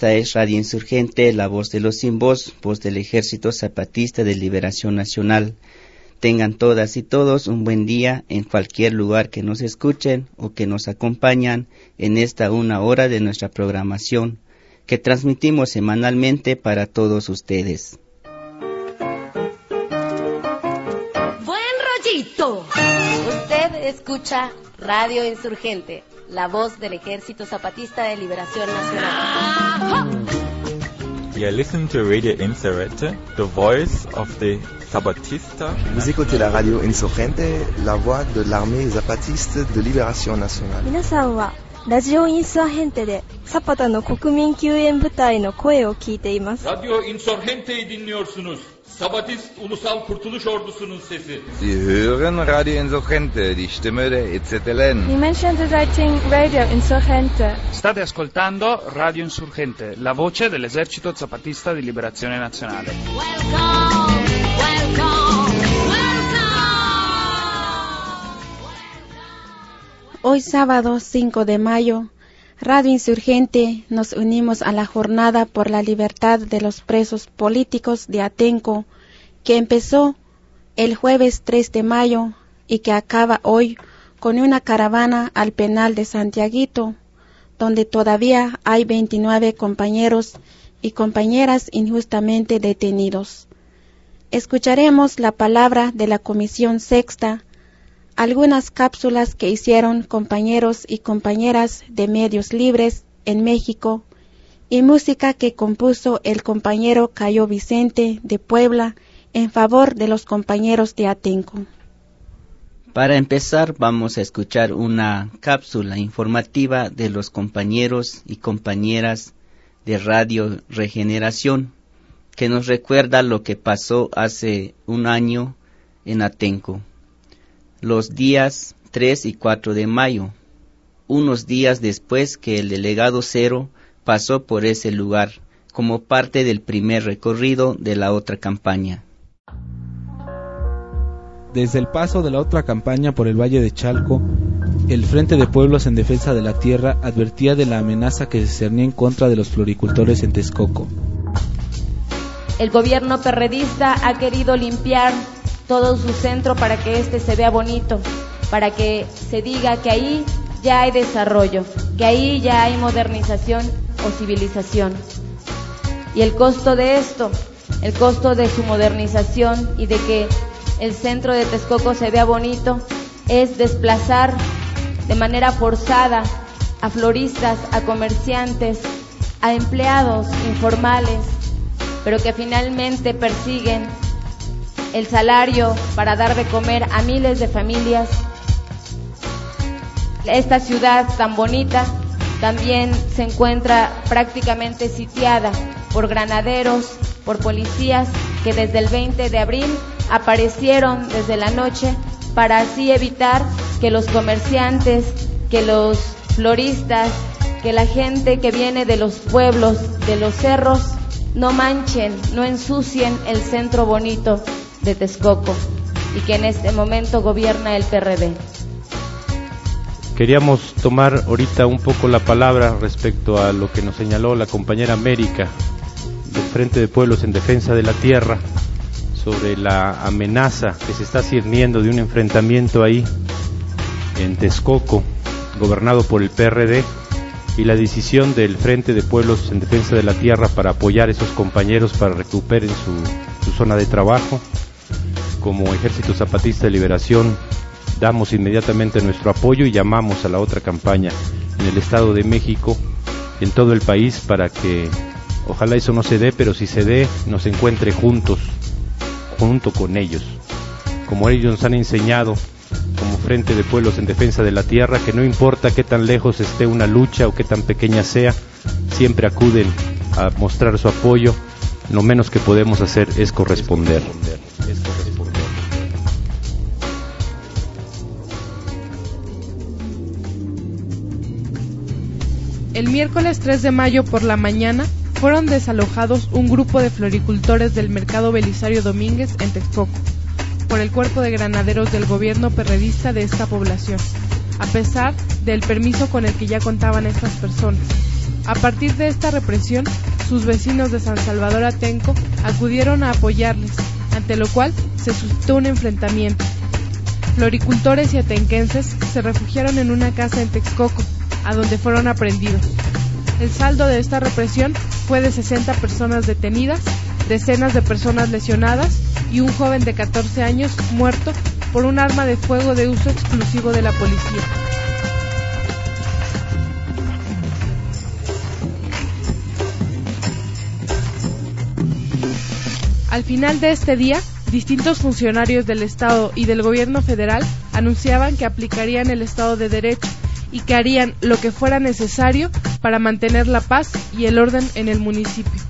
Esta es Radio Insurgente, la voz de los sin voz, voz del Ejército Zapatista de Liberación Nacional. Tengan todas y todos un buen día en cualquier lugar que nos escuchen o que nos acompañan en esta una hora de nuestra programación que transmitimos semanalmente para todos ustedes. Buen rollito. Usted escucha Radio Insurgente, la voz del Ejército Zapatista de Liberación Nacional. You listen to Radio Insurgente, the voice of the Zapatista. Vous écoutez la radio Insurgente, la voix de l'armée zapatiste de libération nationale. 皆さんはラジオインサーヘンテでサパタの国民救援部隊の声を聞いています。Radyo Insurgente'yi dinliyorsunuz. Sabatist Ulusal Kurtuluş Ordusu'nun sesi. Sie hören Radio Insurgente, die Stimme der EZLN. Dimension Writing Radio Insurgente. State ascoltando Radio Insurgente, la voce dell'esercito zapatista di liberazione nazionale. Welcome, welcome, welcome. Hoy sábado 5 de mayo, Radio Insurgente nos unimos a la jornada por la libertad de los presos políticos de Atenco, que empezó el jueves 3 de mayo y que acaba hoy con una caravana al penal de Santiaguito, donde todavía hay 29 compañeros y compañeras injustamente detenidos. Escucharemos la palabra de la Comisión Sexta, algunas cápsulas que hicieron compañeros y compañeras de medios libres en México y música que compuso el compañero Cayo Vicente de Puebla en favor de los compañeros de Atenco. Para empezar vamos a escuchar una cápsula informativa de los compañeros y compañeras de Radio Regeneración que nos recuerda lo que pasó hace un año en Atenco los días 3 y 4 de mayo, unos días después que el delegado Cero pasó por ese lugar como parte del primer recorrido de la otra campaña. Desde el paso de la otra campaña por el Valle de Chalco, el Frente de Pueblos en Defensa de la Tierra advertía de la amenaza que se cernía en contra de los floricultores en Texcoco. El gobierno perredista ha querido limpiar todo su centro para que este se vea bonito, para que se diga que ahí ya hay desarrollo, que ahí ya hay modernización o civilización. Y el costo de esto, el costo de su modernización y de que el centro de Texcoco se vea bonito, es desplazar de manera forzada a floristas, a comerciantes, a empleados informales, pero que finalmente persiguen el salario para dar de comer a miles de familias. Esta ciudad tan bonita también se encuentra prácticamente sitiada por granaderos, por policías que desde el 20 de abril aparecieron desde la noche para así evitar que los comerciantes, que los floristas, que la gente que viene de los pueblos, de los cerros, no manchen, no ensucien el centro bonito de Texcoco y que en este momento gobierna el PRD. Queríamos tomar ahorita un poco la palabra respecto a lo que nos señaló la compañera América del Frente de Pueblos en Defensa de la Tierra sobre la amenaza que se está cirniendo de un enfrentamiento ahí en Texcoco, gobernado por el PRD, y la decisión del Frente de Pueblos en Defensa de la Tierra para apoyar a esos compañeros para recuperen su, su zona de trabajo como Ejército Zapatista de Liberación damos inmediatamente nuestro apoyo y llamamos a la otra campaña en el Estado de México, en todo el país, para que ojalá eso no se dé, pero si se dé, nos encuentre juntos, junto con ellos. Como ellos nos han enseñado, como Frente de Pueblos en Defensa de la Tierra, que no importa qué tan lejos esté una lucha o qué tan pequeña sea, siempre acuden a mostrar su apoyo. Lo menos que podemos hacer es corresponder. El miércoles 3 de mayo por la mañana fueron desalojados un grupo de floricultores del mercado Belisario Domínguez en Texcoco por el cuerpo de granaderos del gobierno perredista de esta población, a pesar del permiso con el que ya contaban estas personas. A partir de esta represión, sus vecinos de San Salvador Atenco acudieron a apoyarles, ante lo cual se suscitó un enfrentamiento. Floricultores y atenquenses se refugiaron en una casa en Texcoco, a donde fueron aprendidos. El saldo de esta represión fue de 60 personas detenidas, decenas de personas lesionadas y un joven de 14 años muerto por un arma de fuego de uso exclusivo de la policía. Al final de este día, distintos funcionarios del Estado y del gobierno federal anunciaban que aplicarían el Estado de Derecho y que harían lo que fuera necesario para mantener la paz y el orden en el municipio.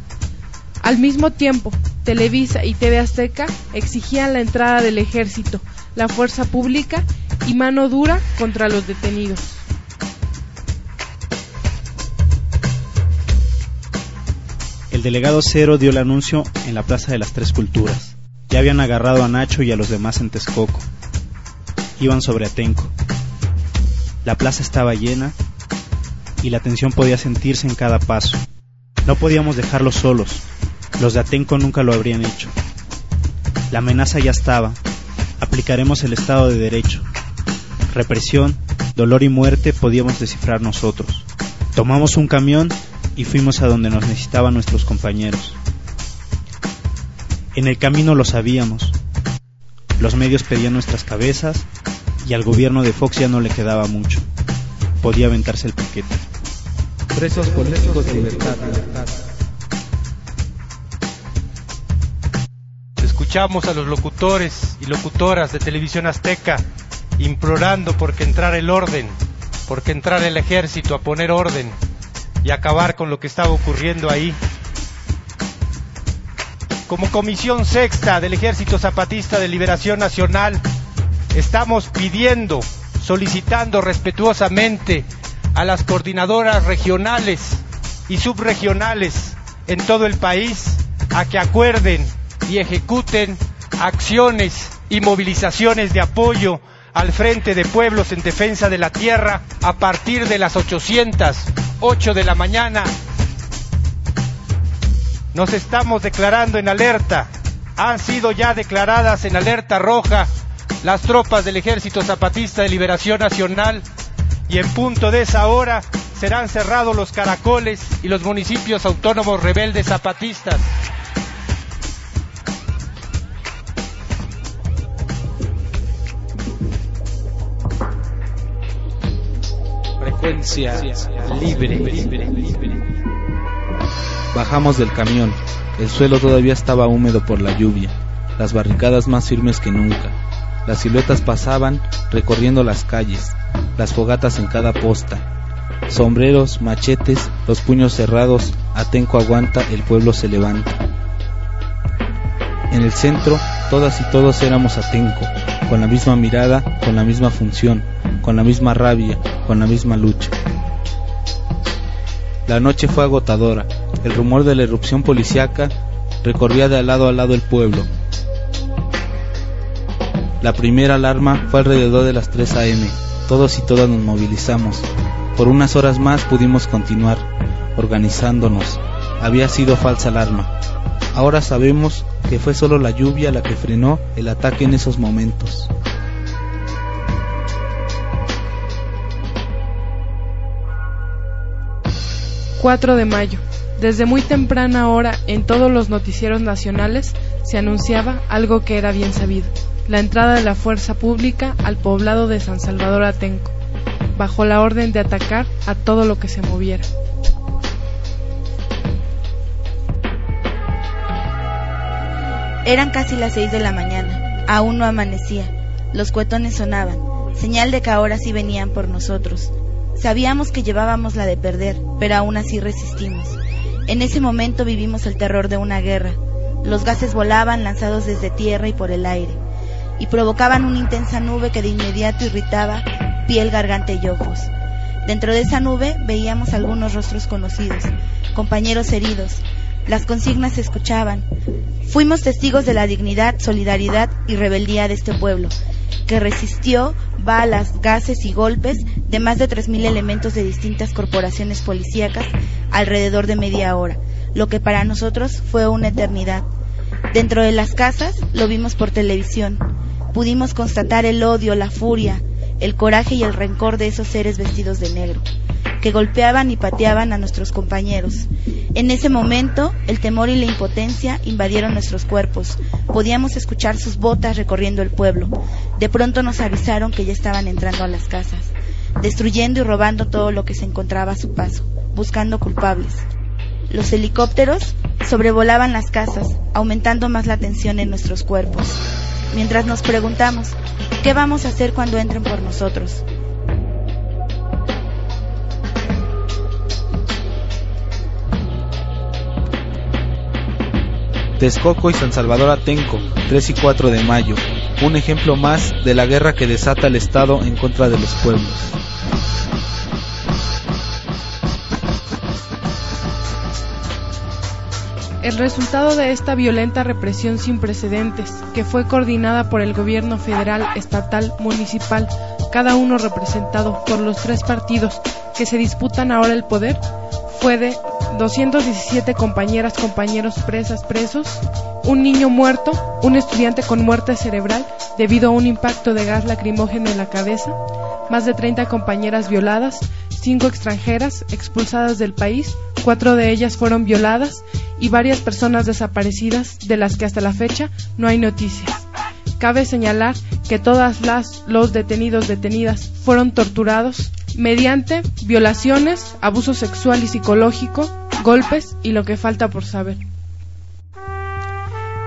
Al mismo tiempo, Televisa y TV Azteca exigían la entrada del ejército, la fuerza pública y mano dura contra los detenidos. El delegado Cero dio el anuncio en la Plaza de las Tres Culturas. Ya habían agarrado a Nacho y a los demás en Texcoco. Iban sobre Atenco. La plaza estaba llena y la tensión podía sentirse en cada paso. No podíamos dejarlos solos. Los de Atenco nunca lo habrían hecho. La amenaza ya estaba. Aplicaremos el Estado de Derecho. Represión, dolor y muerte podíamos descifrar nosotros. Tomamos un camión y fuimos a donde nos necesitaban nuestros compañeros. En el camino lo sabíamos. Los medios pedían nuestras cabezas y al gobierno de Fox ya no le quedaba mucho. Podía aventarse el paquete. Presos políticos de libertad. Escuchamos a los locutores y locutoras de Televisión Azteca implorando porque entrara el orden, porque entrara el ejército a poner orden y acabar con lo que estaba ocurriendo ahí. Como Comisión Sexta del Ejército Zapatista de Liberación Nacional, estamos pidiendo, solicitando respetuosamente a las coordinadoras regionales y subregionales en todo el país a que acuerden y ejecuten acciones y movilizaciones de apoyo al Frente de Pueblos en Defensa de la Tierra a partir de las 808 de la mañana. Nos estamos declarando en alerta. Han sido ya declaradas en alerta roja las tropas del Ejército Zapatista de Liberación Nacional y en punto de esa hora serán cerrados los caracoles y los municipios autónomos rebeldes zapatistas. Frecuencia libre. Bajamos del camión. El suelo todavía estaba húmedo por la lluvia, las barricadas más firmes que nunca. Las siluetas pasaban recorriendo las calles, las fogatas en cada posta. Sombreros, machetes, los puños cerrados, Atenco aguanta, el pueblo se levanta. En el centro, todas y todos éramos Atenco, con la misma mirada, con la misma función, con la misma rabia, con la misma lucha. La noche fue agotadora, el rumor de la erupción policiaca recorría de lado a lado el pueblo. La primera alarma fue alrededor de las 3 a.m. Todos y todas nos movilizamos. Por unas horas más pudimos continuar, organizándonos. Había sido falsa alarma. Ahora sabemos que fue solo la lluvia la que frenó el ataque en esos momentos. ...4 de mayo. Desde muy temprana hora en todos los noticieros nacionales se anunciaba algo que era bien sabido, la entrada de la fuerza pública al poblado de San Salvador Atenco, bajo la orden de atacar a todo lo que se moviera. Eran casi las seis de la mañana, aún no amanecía, los cuetones sonaban, señal de que ahora sí venían por nosotros. Sabíamos que llevábamos la de perder, pero aún así resistimos. En ese momento vivimos el terror de una guerra. Los gases volaban lanzados desde tierra y por el aire, y provocaban una intensa nube que de inmediato irritaba piel, garganta y ojos. Dentro de esa nube veíamos algunos rostros conocidos, compañeros heridos. Las consignas se escuchaban. Fuimos testigos de la dignidad, solidaridad y rebeldía de este pueblo, que resistió balas, gases y golpes de más de 3.000 elementos de distintas corporaciones policíacas alrededor de media hora, lo que para nosotros fue una eternidad. Dentro de las casas lo vimos por televisión. Pudimos constatar el odio, la furia, el coraje y el rencor de esos seres vestidos de negro, que golpeaban y pateaban a nuestros compañeros. En ese momento, el temor y la impotencia invadieron nuestros cuerpos. Podíamos escuchar sus botas recorriendo el pueblo. De pronto nos avisaron que ya estaban entrando a las casas, destruyendo y robando todo lo que se encontraba a su paso, buscando culpables. Los helicópteros sobrevolaban las casas, aumentando más la tensión en nuestros cuerpos, mientras nos preguntamos, ¿qué vamos a hacer cuando entren por nosotros? Texcoco y San Salvador Atenco, 3 y 4 de mayo, un ejemplo más de la guerra que desata el Estado en contra de los pueblos. El resultado de esta violenta represión sin precedentes, que fue coordinada por el gobierno federal, estatal, municipal, cada uno representado por los tres partidos que se disputan ahora el poder, fue de 217 compañeras, compañeros presas, presos, un niño muerto, un estudiante con muerte cerebral debido a un impacto de gas lacrimógeno en la cabeza, más de 30 compañeras violadas, cinco extranjeras expulsadas del país, cuatro de ellas fueron violadas y varias personas desaparecidas de las que hasta la fecha no hay noticias. Cabe señalar que todas las los detenidos detenidas fueron torturados mediante violaciones, abuso sexual y psicológico, golpes y lo que falta por saber.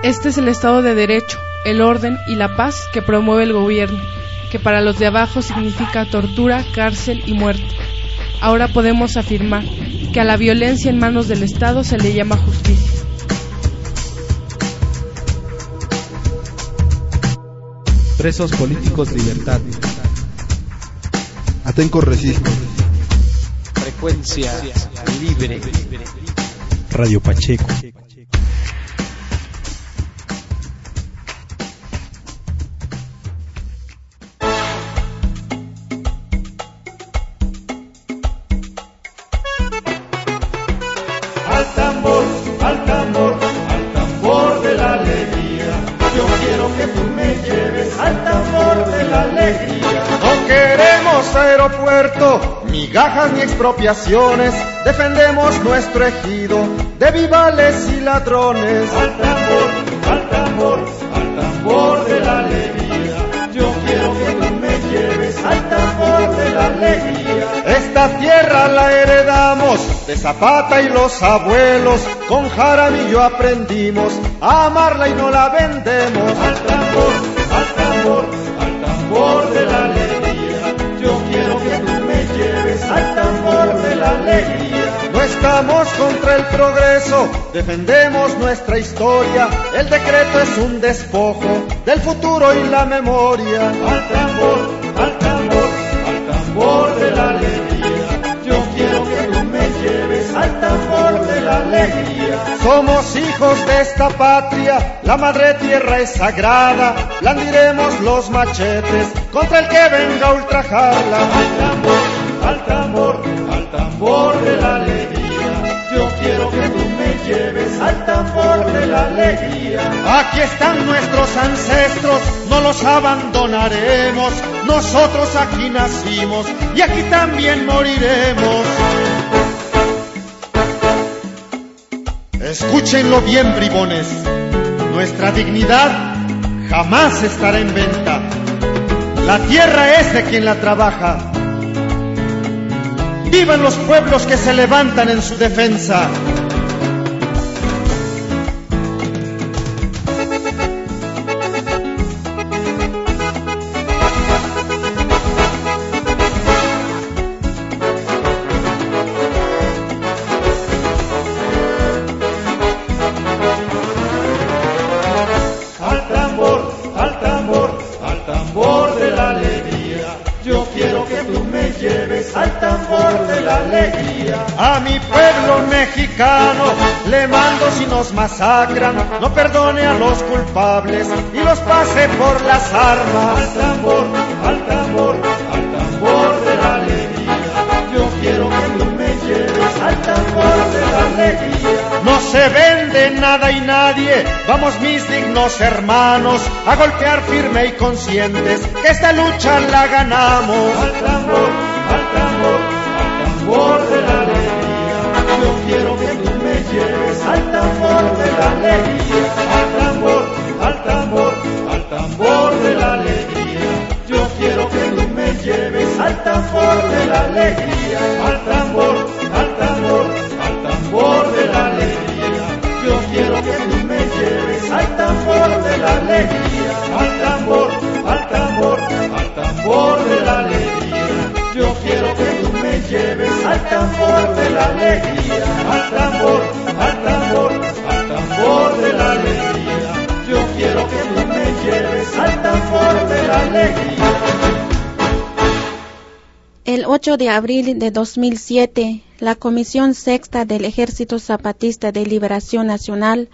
Este es el Estado de Derecho, el orden y la paz que promueve el gobierno, que para los de abajo significa tortura, cárcel y muerte. Ahora podemos afirmar que a la violencia en manos del Estado se le llama justicia. Presos políticos libertad. Atenco resiste. Frecuencia Radio Pacheco. Ni expropiaciones. Defendemos nuestro ejido de vivales y ladrones. Al tambor, al tambor, al tambor de la alegría. Yo quiero que tú me lleves al tambor de la alegría. Esta tierra la heredamos de Zapata y los abuelos. Con Jaramillo aprendimos a amarla y no la vendemos. Al tambor, al tambor, al tambor de alegría. No estamos contra el progreso, defendemos nuestra historia. El decreto es un despojo del futuro y la memoria. Al tambor, al tambor, al tambor de la alegría. Yo quiero que tú me lleves al tambor de la alegría. Somos hijos de esta patria, la madre tierra es sagrada. Blandiremos los machetes contra el que venga a ultrajarla. Al tambor, al tambor, tambor de la alegría. Yo quiero que tú me lleves al tambor de la alegría. Aquí están nuestros ancestros, no los abandonaremos. Nosotros aquí nacimos y aquí también moriremos. Escúchenlo bien, bribones. Nuestra dignidad jamás estará en venta. La tierra es de quien la trabaja. Vivan los pueblos que se levantan en su defensa. Nos masacran, no perdone a los culpables y los pase por las armas. Al tambor, al tambor, al tambor de la alegría. Yo quiero que tú me lleves al tambor de la alegría. No se vende nada y nadie, vamos mis dignos hermanos a golpear firme y conscientes que esta lucha la ganamos. Al tambor, al tambor, al tambor de la alegría. Al tambor, al tambor, al tambor de la alegría. Yo quiero que tú me lleves al tambor de la alegría. Al tambor, al tambor, al tambor de la alegría. Yo quiero que tú me lleves al tambor de la alegría. Al tambor, al tambor, al tambor de la alegría. Yo quiero que tú me lleves al tambor de la alegría. Al tambor, al tambor, de de. El 8 de abril de 2007, la Comisión Sexta del Ejército Zapatista de Liberación Nacional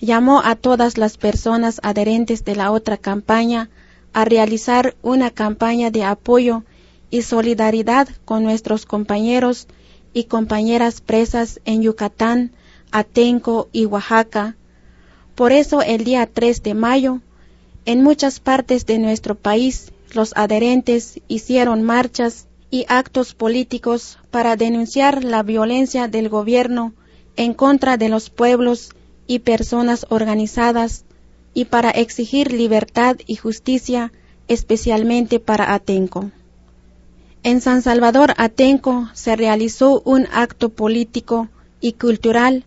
llamó a todas las personas adherentes de la otra campaña a realizar una campaña de apoyo y solidaridad con nuestros compañeros y compañeras presas en Yucatán, Atenco y Oaxaca. Por eso el día 3 de mayo, en muchas partes de nuestro país, los adherentes hicieron marchas y actos políticos para denunciar la violencia del gobierno en contra de los pueblos y personas organizadas y para exigir libertad y justicia especialmente para Atenco. En San Salvador Atenco se realizó un acto político y cultural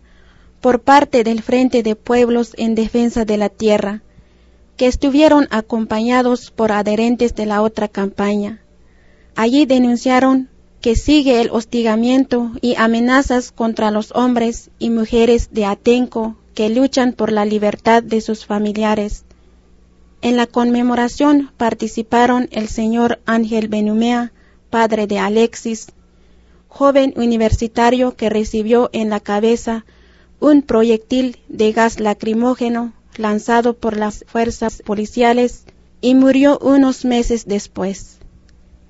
por parte del Frente de Pueblos en Defensa de la Tierra, que estuvieron acompañados por adherentes de la otra campaña. Allí denunciaron que sigue el hostigamiento y amenazas contra los hombres y mujeres de Atenco que luchan por la libertad de sus familiares. En la conmemoración participaron el señor Ángel Benumea, padre de Alexis, joven universitario que recibió en la cabeza un proyectil de gas lacrimógeno lanzado por las fuerzas policiales y murió unos meses después.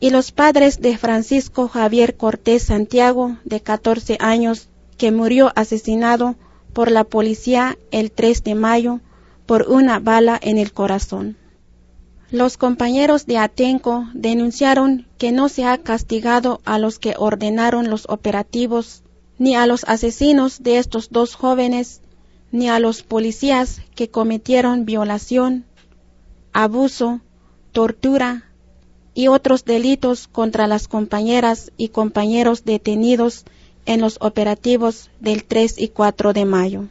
Y los padres de Francisco Javier Cortés Santiago, de 14 años, que murió asesinado por la policía el 3 de mayo por una bala en el corazón. Los compañeros de Atenco denunciaron que no se ha castigado a los que ordenaron los operativos, ni a los asesinos de estos dos jóvenes, ni a los policías que cometieron violación, abuso, tortura y otros delitos contra las compañeras y compañeros detenidos en los operativos del 3 y 4 de mayo.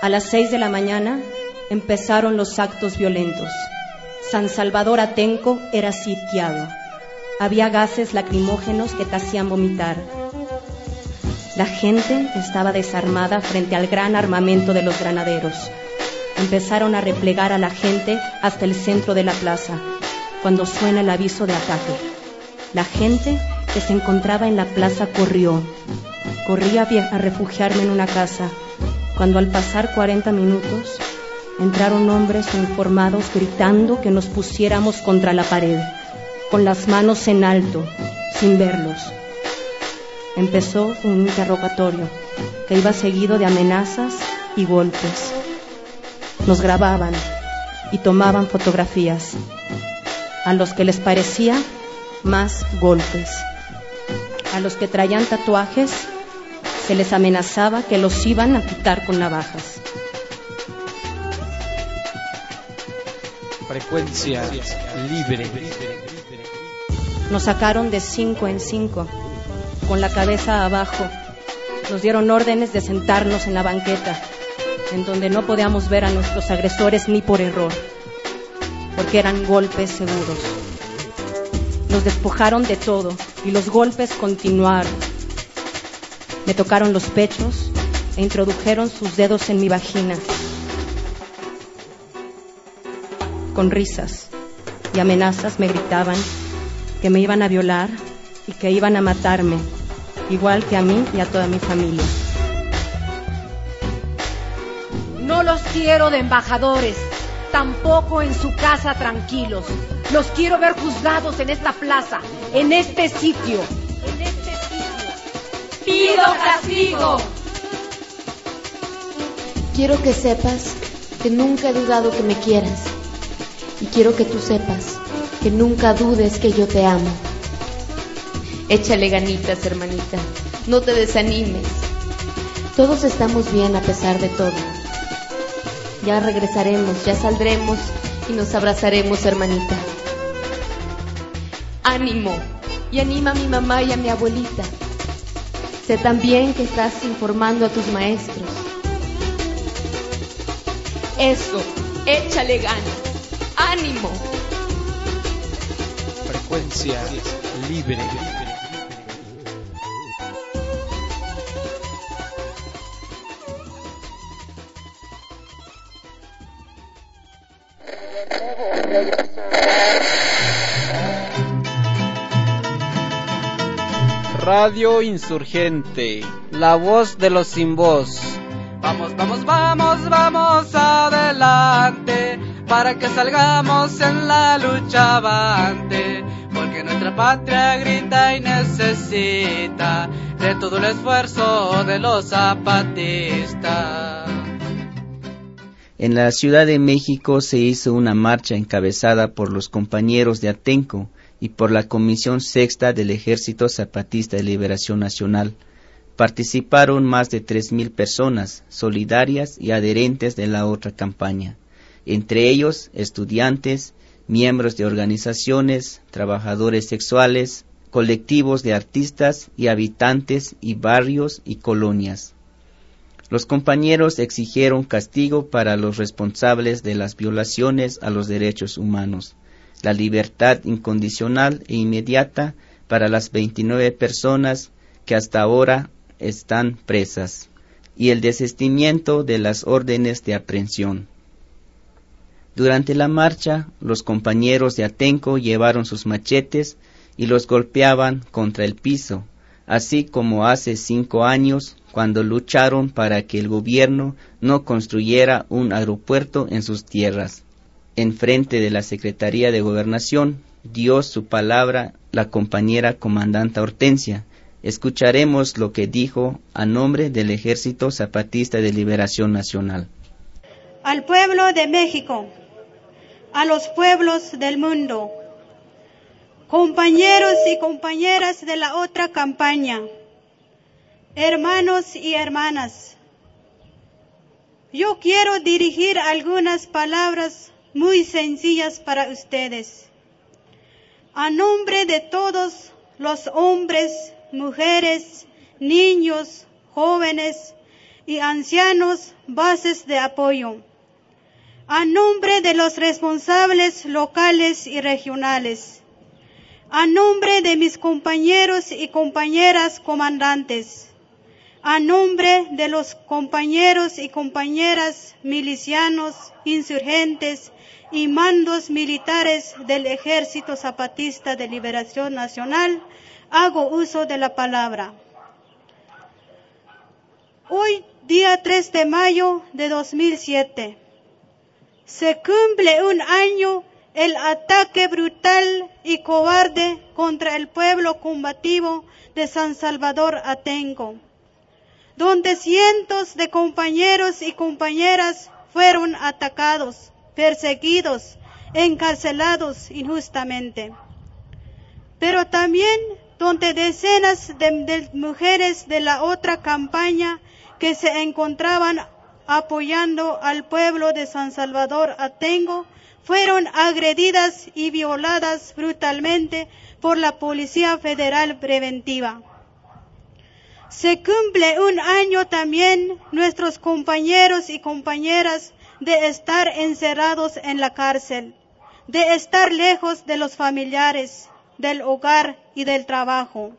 A las 6 de la mañana empezaron los actos violentos. San Salvador Atenco era sitiado. Había gases lacrimógenos que te hacían vomitar. La gente estaba desarmada frente al gran armamento de los granaderos. Empezaron a replegar a la gente hasta el centro de la plaza, cuando suena el aviso de ataque. La gente que se encontraba en la plaza corrió. Corrí a, a refugiarme en una casa, cuando al pasar 40 minutos entraron hombres uniformados gritando que nos pusiéramos contra la pared, con las manos en alto, sin verlos. Empezó un interrogatorio que iba seguido de amenazas y golpes. Nos grababan y tomaban fotografías. A los que les parecía, más golpes. A los que traían tatuajes, se les amenazaba que los iban a quitar con navajas. Frecuencia libre. Nos sacaron de cinco en cinco, con la cabeza abajo. Nos dieron órdenes de sentarnos en la banqueta, en donde no podíamos ver a nuestros agresores ni por error, porque eran golpes seguros. Nos despojaron de todo y los golpes continuaron. Me tocaron los pechos e introdujeron sus dedos en mi vagina. Con risas y amenazas me gritaban que me iban a violar y que iban a matarme, igual que a mí y a toda mi familia. No los quiero de embajadores, tampoco en su casa tranquilos. Los quiero ver juzgados en esta plaza, en este sitio. En este sitio. Pido castigo. Quiero que sepas que nunca he dudado que me quieras. Y quiero que tú sepas que nunca dudes que yo te amo. Échale ganitas, hermanita. No te desanimes. Todos estamos bien a pesar de todo. Ya regresaremos, ya saldremos y nos abrazaremos, hermanita. Ánimo. Y anima a mi mamá y a mi abuelita. Sé también que estás informando a tus maestros. Eso, échale ganas. Ánimo. Frecuencia libre. Radio Insurgente, la voz de los sin voz. Vamos, vamos, vamos, vamos adelante para que salgamos en la lucha avante, porque nuestra patria grita y necesita de todo el esfuerzo de los zapatistas. En la Ciudad de México se hizo una marcha encabezada por los compañeros de Atenco y por la Comisión Sexta del Ejército Zapatista de Liberación Nacional. Participaron más de 3.000 personas solidarias y adherentes de la otra campaña, entre ellos estudiantes, miembros de organizaciones, trabajadores sexuales, colectivos de artistas y habitantes y barrios y colonias. Los compañeros exigieron castigo para los responsables de las violaciones a los derechos humanos, la libertad incondicional e inmediata para las 29 personas que hasta ahora están presas y el desistimiento de las órdenes de aprehensión. Durante la marcha, los compañeros de Atenco llevaron sus machetes y los golpeaban contra el piso, así como hace cinco años cuando lucharon para que el gobierno no construyera un aeropuerto en sus tierras. En frente de la Secretaría de Gobernación dio su palabra la compañera comandante Hortensia. Escucharemos lo que dijo a nombre del Ejército Zapatista de Liberación Nacional. Al pueblo de México, a los pueblos del mundo, compañeros y compañeras de la otra campaña, hermanos y hermanas, yo quiero dirigir algunas palabras muy sencillas para ustedes. A nombre de todos los hombres, mujeres, niños, jóvenes y ancianos, bases de apoyo. A nombre de los responsables locales y regionales. A nombre de mis compañeros y compañeras comandantes a nombre de los compañeros y compañeras milicianos, insurgentes y mandos militares del Ejército Zapatista de Liberación Nacional, hago uso de la palabra. Hoy, día 3 de mayo de 2007, se cumple un año el ataque brutal y cobarde contra el pueblo combativo de San Salvador Atenco donde cientos de compañeros y compañeras fueron atacados, perseguidos, encarcelados injustamente. Pero también donde decenas de, mujeres de la otra campaña que se encontraban apoyando al pueblo de San Salvador Atengo fueron agredidas y violadas brutalmente por la Policía Federal Preventiva. Se cumple un año también nuestros compañeros y compañeras de estar encerrados en la cárcel, de estar lejos de los familiares, del hogar y del trabajo.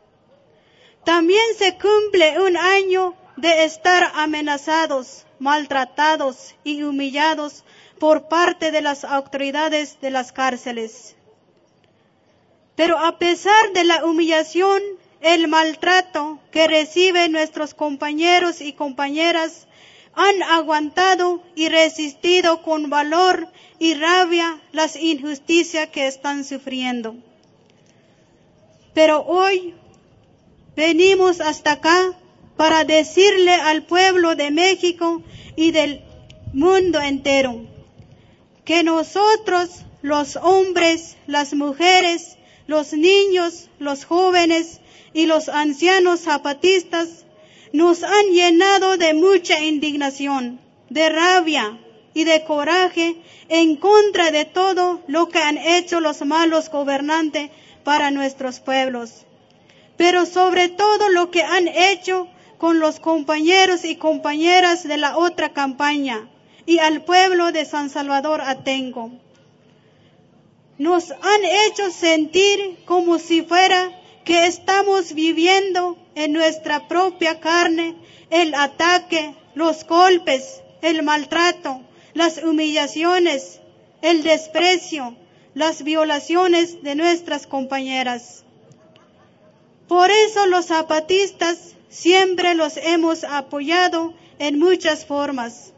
También se cumple un año de estar amenazados, maltratados y humillados por parte de las autoridades de las cárceles. Pero a pesar de la humillación, el maltrato que reciben nuestros compañeros y compañeras, han aguantado y resistido con valor y rabia las injusticias que están sufriendo. Pero hoy venimos hasta acá para decirle al pueblo de México y del mundo entero que nosotros, los hombres, las mujeres, los niños, los jóvenes y los ancianos zapatistas, nos han llenado de mucha indignación, de rabia y de coraje en contra de todo lo que han hecho los malos gobernantes para nuestros pueblos. Pero sobre todo lo que han hecho con los compañeros y compañeras de la otra campaña y al pueblo de San Salvador Atengo. Nos han hecho sentir como si fuera que estamos viviendo en nuestra propia carne el ataque, los golpes, el maltrato, las humillaciones, el desprecio, las violaciones de nuestras compañeras. Por eso los zapatistas siempre los hemos apoyado en muchas formas.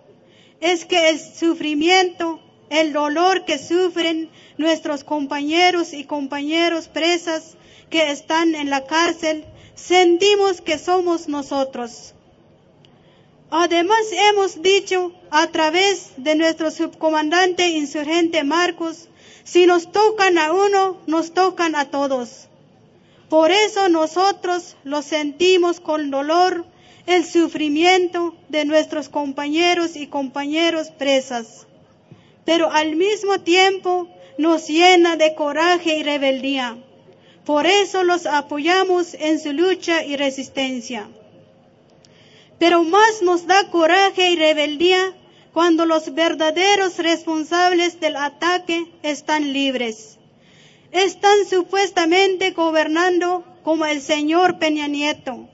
Es que el sufrimiento, el dolor que sufren nuestros compañeros y compañeros presas que están en la cárcel, sentimos que somos nosotros. Además hemos dicho a través de nuestro subcomandante insurgente Marcos, si nos tocan a uno, nos tocan a todos. Por eso nosotros lo sentimos con dolor el sufrimiento de nuestros compañeros y compañeros presas, pero al mismo tiempo nos llena de coraje y rebeldía. Por eso los apoyamos en su lucha y resistencia. Pero más nos da coraje y rebeldía cuando los verdaderos responsables del ataque están libres. Están supuestamente gobernando como el señor Peña Nieto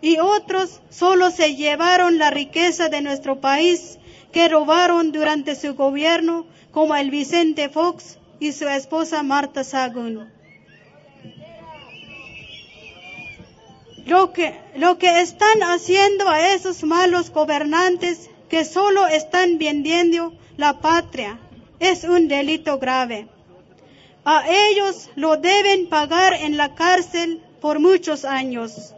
y otros solo se llevaron la riqueza de nuestro país que robaron durante su gobierno como el Vicente Fox y su esposa Marta Sagún. Lo que, lo que están haciendo a esos malos gobernantes que solo están vendiendo la patria es un delito grave. A ellos lo deben pagar en la cárcel por muchos años.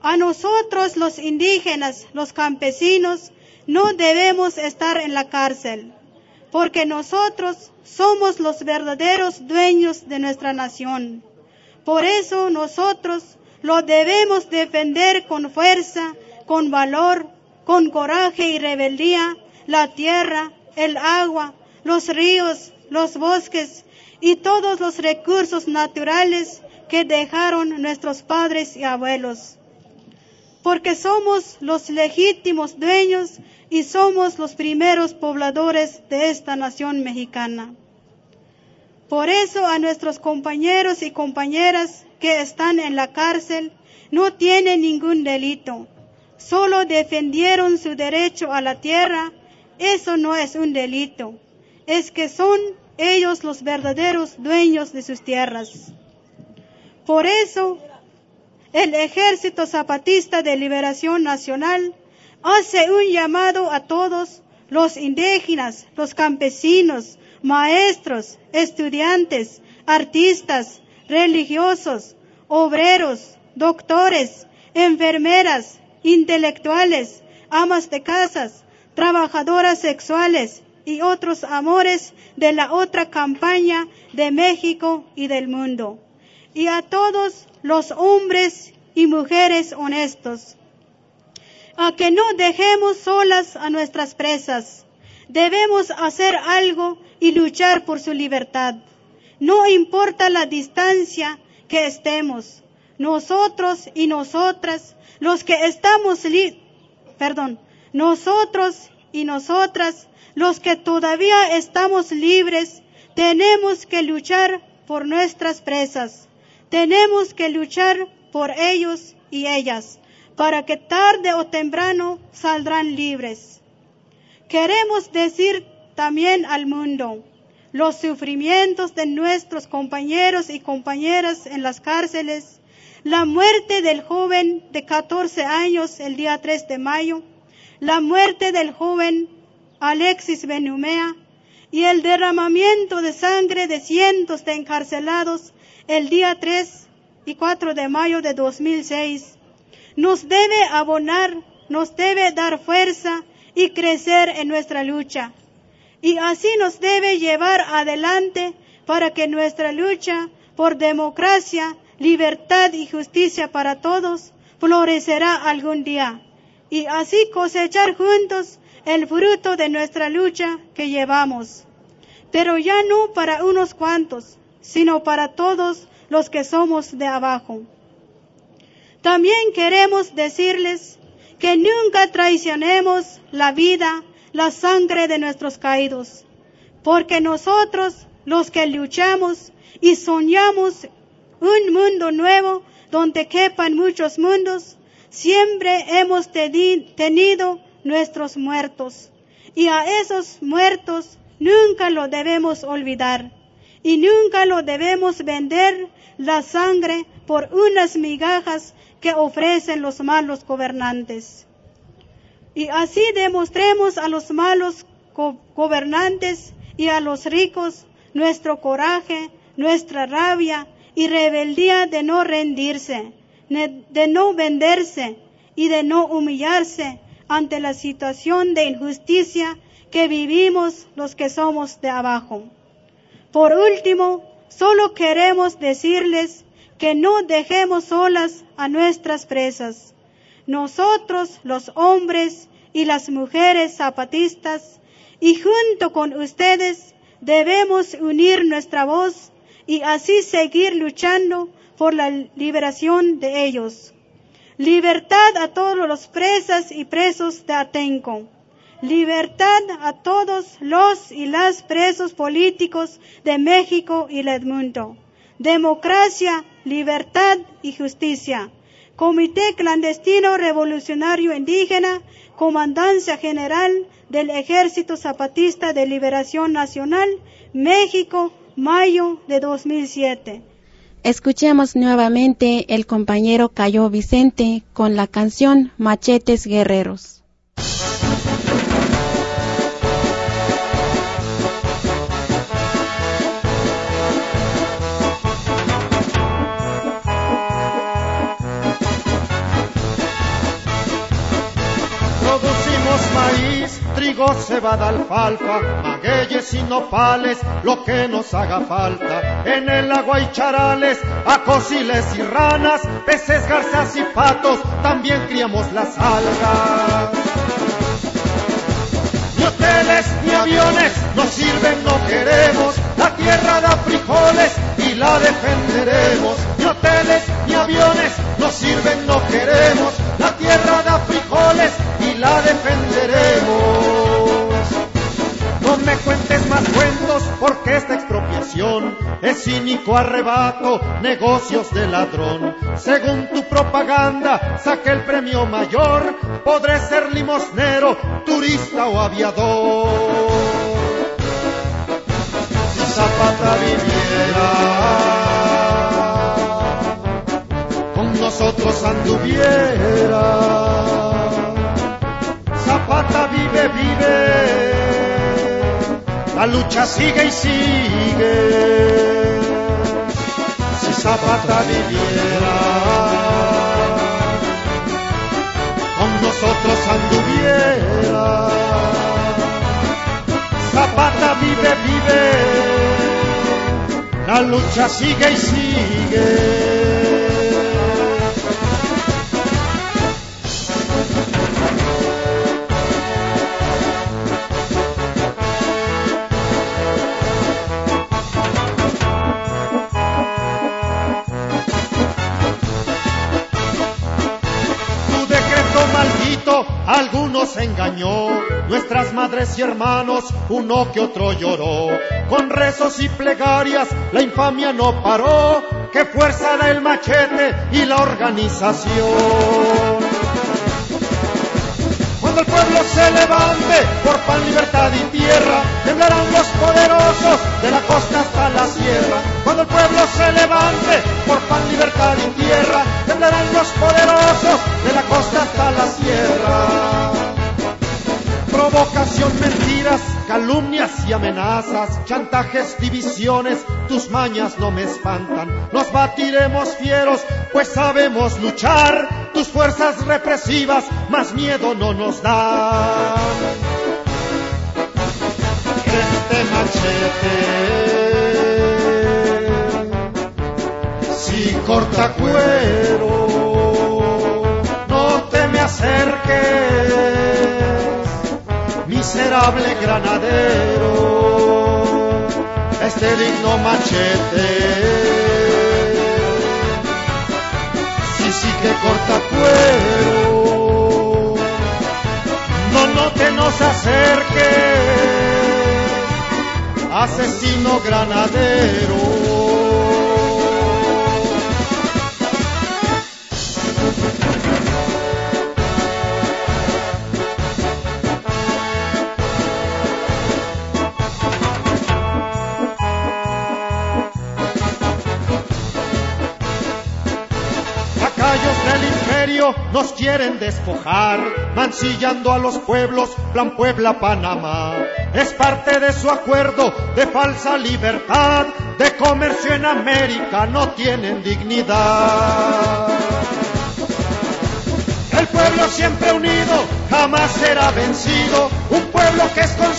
A nosotros los indígenas, los campesinos, no debemos estar en la cárcel, porque nosotros somos los verdaderos dueños de nuestra nación. Por eso nosotros lo debemos defender con fuerza, con valor, con coraje y rebeldía, la tierra, el agua, los ríos, los bosques y todos los recursos naturales que dejaron nuestros padres y abuelos. Porque somos los legítimos dueños y somos los primeros pobladores de esta nación mexicana. Por eso a nuestros compañeros y compañeras que están en la cárcel no tienen ningún delito. Solo defendieron su derecho a la tierra. Eso no es un delito. Es que son ellos los verdaderos dueños de sus tierras. Por eso, el Ejército Zapatista de Liberación Nacional hace un llamado a todos los indígenas, los campesinos, maestros, estudiantes, artistas, religiosos, obreros, doctores, enfermeras, intelectuales, amas de casas, trabajadoras sexuales y otros amores de la otra campaña de México y del mundo. Y a todos los hombres y mujeres honestos, a que no dejemos solas a nuestras presas. Debemos hacer algo y luchar por su libertad. No importa la distancia que estemos, nosotros y nosotras, los que estamos, perdón, nosotros y nosotras, los que todavía estamos libres, tenemos que luchar por nuestras presas. Tenemos que luchar por ellos y ellas, para que tarde o temprano saldrán libres. Queremos decir también al mundo, los sufrimientos de nuestros compañeros y compañeras en las cárceles, la muerte del joven de 14 años el día 3 de mayo, la muerte del joven Alexis Benumea y el derramamiento de sangre de cientos de encarcelados el día 3 y 4 de mayo de 2006 nos debe abonar, nos debe dar fuerza y crecer en nuestra lucha. Y así nos debe llevar adelante para que nuestra lucha por democracia, libertad y justicia para todos florecerá algún día. Y así cosechar juntos el fruto de nuestra lucha que llevamos. Pero ya no para unos cuantos, sino para todos los que somos de abajo. También queremos decirles que nunca traicionemos la vida, la sangre de nuestros caídos, porque nosotros, los que luchamos y soñamos un mundo nuevo donde quepan muchos mundos, siempre hemos tenido nuestros muertos. Y a esos muertos nunca lo debemos olvidar. Y nunca lo debemos vender la sangre por unas migajas que ofrecen los malos gobernantes. Y así demostremos a los malos gobernantes y a los ricos nuestro coraje, nuestra rabia y rebeldía de no rendirse, de no venderse y de no humillarse ante la situación de injusticia que vivimos los que somos de abajo. Por último, solo queremos decirles que no dejemos solas a nuestras presas. Nosotros, los hombres y las mujeres zapatistas, y junto con ustedes debemos unir nuestra voz y así seguir luchando por la liberación de ellos. Libertad a todos los presas y presos de Atenco. Libertad a todos los y las presos políticos de México y el mundo. Democracia, libertad y justicia. Comité Clandestino Revolucionario Indígena, Comandancia General del Ejército Zapatista de Liberación Nacional, México, mayo de 2007. Escuchemos nuevamente el compañero Cayo Vicente con la canción Machetes Guerreros. Trigo, cebada, alfalfa, magueyes y nopales, lo que nos haga falta. En el agua hay charales, acosiles y ranas, peces, garzas y patos, también criamos las algas. Ni hoteles ni aviones nos sirven, no queremos, la tierra da frijoles y la defenderemos. Ni hoteles ni aviones nos sirven, no queremos, la tierra da frijoles la defenderemos. No me cuentes más cuentos porque esta expropiación es cínico arrebato, negocios de ladrón. Según tu propaganda, saque el premio mayor, podré ser limosnero, turista o aviador. Si Zapata viviera, con nosotros anduviera. Zapata vive, vive la lucha sigue y sigue. Si Zapata viviera, con nosotros anduviera. Zapata vive, vive, la lucha sigue y sigue. Algunos engañó, nuestras madres y hermanos, uno que otro lloró. Con rezos y plegarias la infamia no paró, que fuerza da el machete y la organización. Cuando el pueblo se levante por pan, libertad y tierra, temblarán los poderosos de la costa hasta la sierra. Cuando el pueblo se levante por pan, libertad y tierra, temblarán los poderosos de la costa hasta la sierra provocación, mentiras, calumnias y amenazas, chantajes, divisiones, tus mañas no me espantan. Nos batiremos fieros, pues sabemos luchar, tus fuerzas represivas más miedo no nos dan. Este machete, si corta cuero, no te me acerques miserable granadero, este digno machete. Sí, sí que corta cuero, no, no te nos acerques, asesino granadero. Nos quieren despojar, mancillando a los pueblos, Plan Puebla, Panamá. Es parte de su acuerdo de falsa libertad, de comercio en América, no tienen dignidad. El pueblo siempre unido jamás será vencido. Un pueblo que es consciente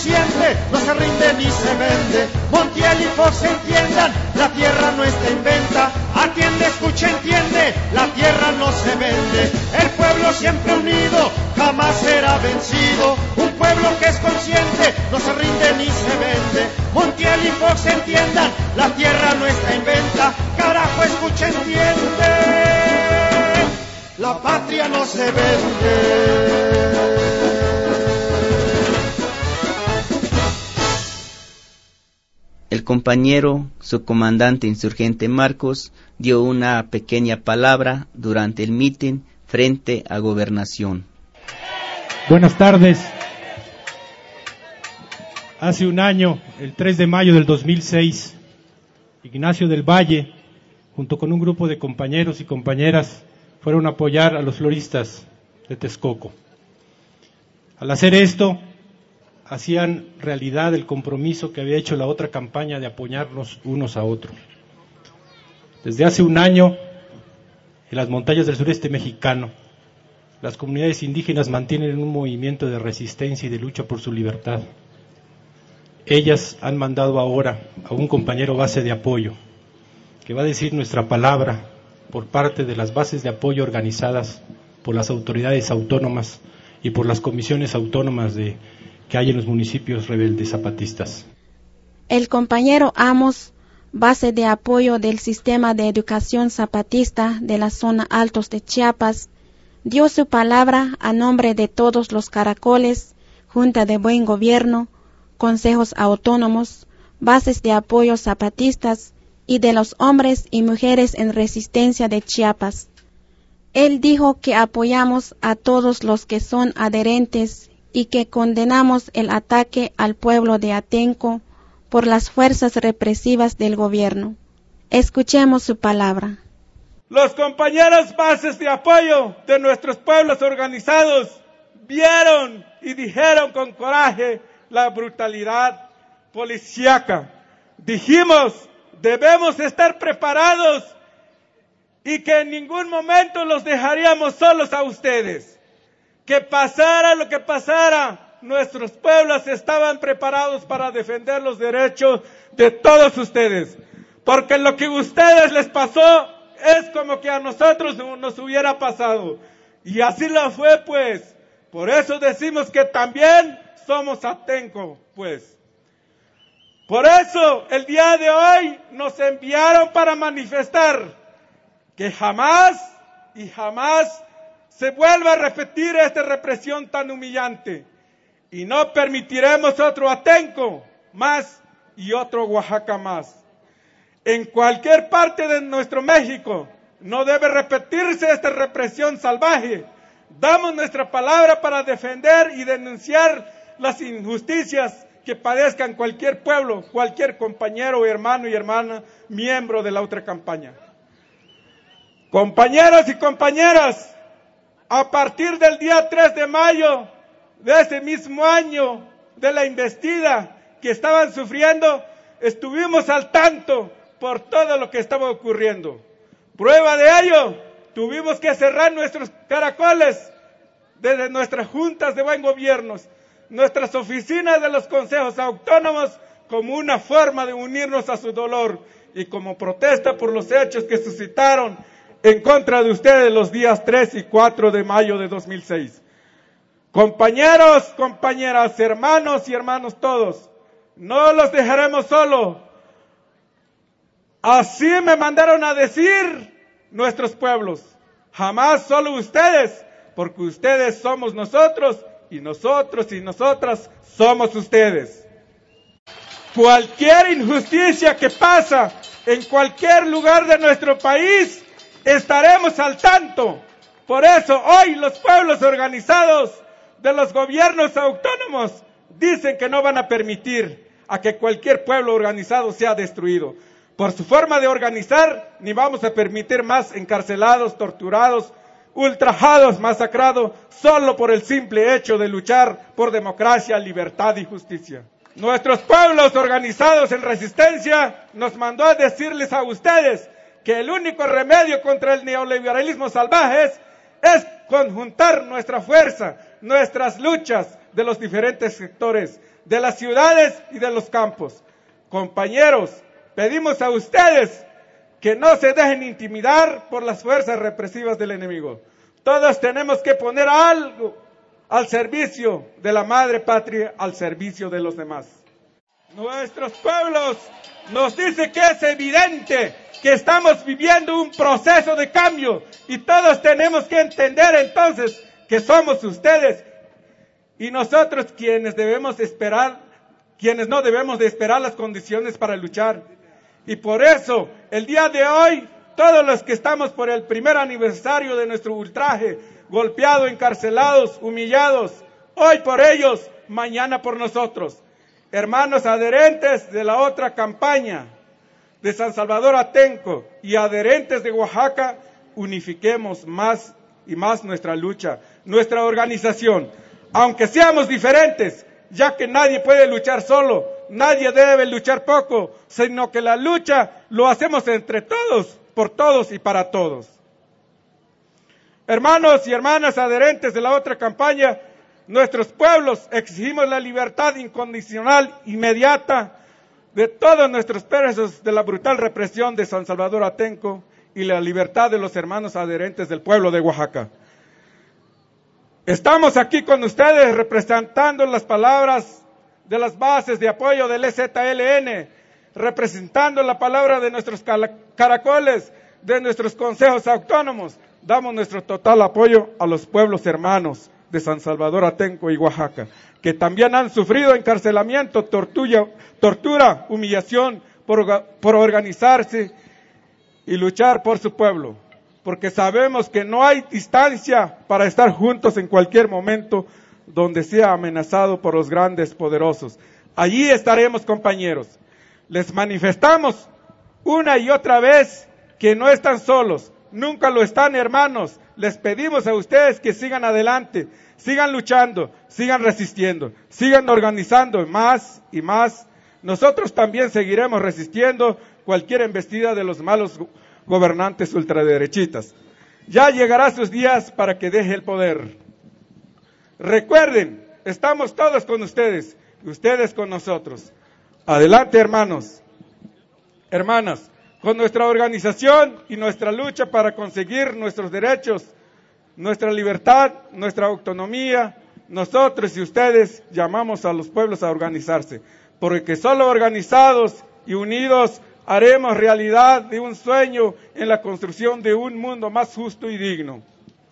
compañero, su comandante insurgente Marcos, dio una pequeña palabra durante el mitin frente a gobernación. Buenas tardes. Hace un año, el 3 de mayo del 2006, Ignacio del Valle, junto con un grupo de compañeros y compañeras, fueron a apoyar a los floristas de Texcoco. Al hacer esto, hacían realidad el compromiso que había hecho la otra campaña de apoyarnos unos a otros. Desde hace un año, en las montañas del sureste mexicano, las comunidades indígenas mantienen un movimiento de resistencia y de lucha por su libertad. Ellas han mandado ahora a un compañero base de apoyo que va a decir nuestra palabra por parte de las bases de apoyo organizadas por las autoridades autónomas y por las comisiones autónomas de, que hay en los municipios rebeldes zapatistas. El compañero Amos, base de apoyo del sistema de educación zapatista de la zona Altos de Chiapas, dio su palabra a nombre de todos los caracoles, Junta de Buen Gobierno, consejos autónomos, bases de apoyo zapatistas y de los hombres y mujeres en resistencia de Chiapas. Él dijo que apoyamos a todos los que son adherentes y que condenamos el ataque al pueblo de Atenco por las fuerzas represivas del gobierno. Escuchemos su palabra. Los compañeros bases de apoyo de nuestros pueblos organizados vieron y dijeron con coraje la brutalidad policíaca. Dijimos debemos estar preparados y que en ningún momento los dejaríamos solos a ustedes. Que pasara lo que pasara, nuestros pueblos estaban preparados para defender los derechos de todos ustedes. Porque lo que a ustedes les pasó es como que a nosotros nos hubiera pasado. Y así lo fue, pues. Por eso decimos que también somos atenco, pues. Por eso el día de hoy nos enviaron para manifestar que jamás y jamás se vuelva a repetir esta represión tan humillante. Y no permitiremos otro Atenco más y otro Oaxaca más. En cualquier parte de nuestro México no debe repetirse esta represión salvaje, Damos nuestra palabra para defender y denunciar las injusticias que padezcan cualquier pueblo, cualquier compañero, hermano y hermana, miembro de la otra campaña. Compañeros y compañeras, a partir del día 3 de mayo de ese mismo año de la investida que estaban sufriendo, estuvimos al tanto por todo lo que estaba ocurriendo. Prueba de ello, tuvimos que cerrar nuestros caracoles desde nuestras juntas de buen gobierno, nuestras oficinas de los consejos autónomos como una forma de unirnos a su dolor y como protesta por los hechos que suscitaron en contra de ustedes los días 3 y 4 de mayo de 2006. Compañeros, compañeras, hermanos y hermanos todos, no los dejaremos solos. Así me mandaron a decir nuestros pueblos. Jamás solo ustedes, porque ustedes somos nosotros y nosotros y nosotras somos ustedes. Cualquier injusticia que pasa en cualquier lugar de nuestro país, estaremos al tanto. Por eso hoy los pueblos organizados de los gobiernos autónomos dicen que no van a permitir a que cualquier pueblo organizado sea destruido. Por su forma de organizar, ni vamos a permitir más encarcelados, torturados, ultrajados, masacrados, solo por el simple hecho de luchar por democracia, libertad y justicia. Nuestros pueblos organizados en resistencia nos mandó a decirles a ustedes que el único remedio contra el neoliberalismo salvaje es, conjuntar nuestra fuerza, nuestras luchas de los diferentes sectores, de las ciudades y de los campos. Compañeros, pedimos a ustedes que no se dejen intimidar por las fuerzas represivas del enemigo. Todos tenemos que poner algo al servicio de la madre patria, al servicio de los demás. Nuestros pueblos nos dice que es evidente que estamos viviendo un proceso de cambio y todos tenemos que entender entonces que somos ustedes y nosotros quienes debemos esperar, quienes no debemos de esperar las condiciones para luchar. Y por eso, el día de hoy, todos los que estamos por el primer aniversario de nuestro ultraje, golpeados, encarcelados, humillados, hoy por ellos, mañana por nosotros. Hermanos adherentes de la otra campaña de San Salvador Atenco y adherentes de Oaxaca, unifiquemos más y más nuestra lucha, nuestra organización, aunque seamos diferentes, ya que nadie puede luchar solo, nadie debe luchar poco, sino que la lucha lo hacemos entre todos, por todos y para todos. Hermanos y hermanas adherentes de la otra campaña, nuestros pueblos exigimos la libertad incondicional, inmediata, de todos nuestros presos de la brutal represión de San Salvador Atenco y la libertad de los hermanos adherentes del pueblo de Oaxaca. Estamos aquí con ustedes representando las palabras de las bases de apoyo del EZLN, representando la palabra de nuestros caracoles, de nuestros consejos autónomos. Damos nuestro total apoyo a los pueblos hermanos de San Salvador Atenco y Oaxaca, que también han sufrido encarcelamiento, tortura, tortura humillación por, por organizarse y luchar por su pueblo, porque sabemos que no hay distancia para estar juntos en cualquier momento donde sea amenazado por los grandes poderosos. Allí estaremos compañeros. Les manifestamos una y otra vez que no están solos, nunca lo están hermanos. Les pedimos a ustedes que sigan adelante, sigan luchando, sigan resistiendo, sigan organizando más y más. Nosotros también seguiremos resistiendo cualquier embestida de los malos gobernantes ultraderechitas. Ya llegará sus días para que deje el poder. Recuerden, estamos todos con ustedes y ustedes con nosotros. Adelante, hermanos, hermanas, con nuestra organización y nuestra lucha para conseguir nuestros derechos nuestra libertad, nuestra autonomía, nosotros y ustedes llamamos a los pueblos a organizarse, porque solo organizados y unidos haremos realidad de un sueño en la construcción de un mundo más justo y digno.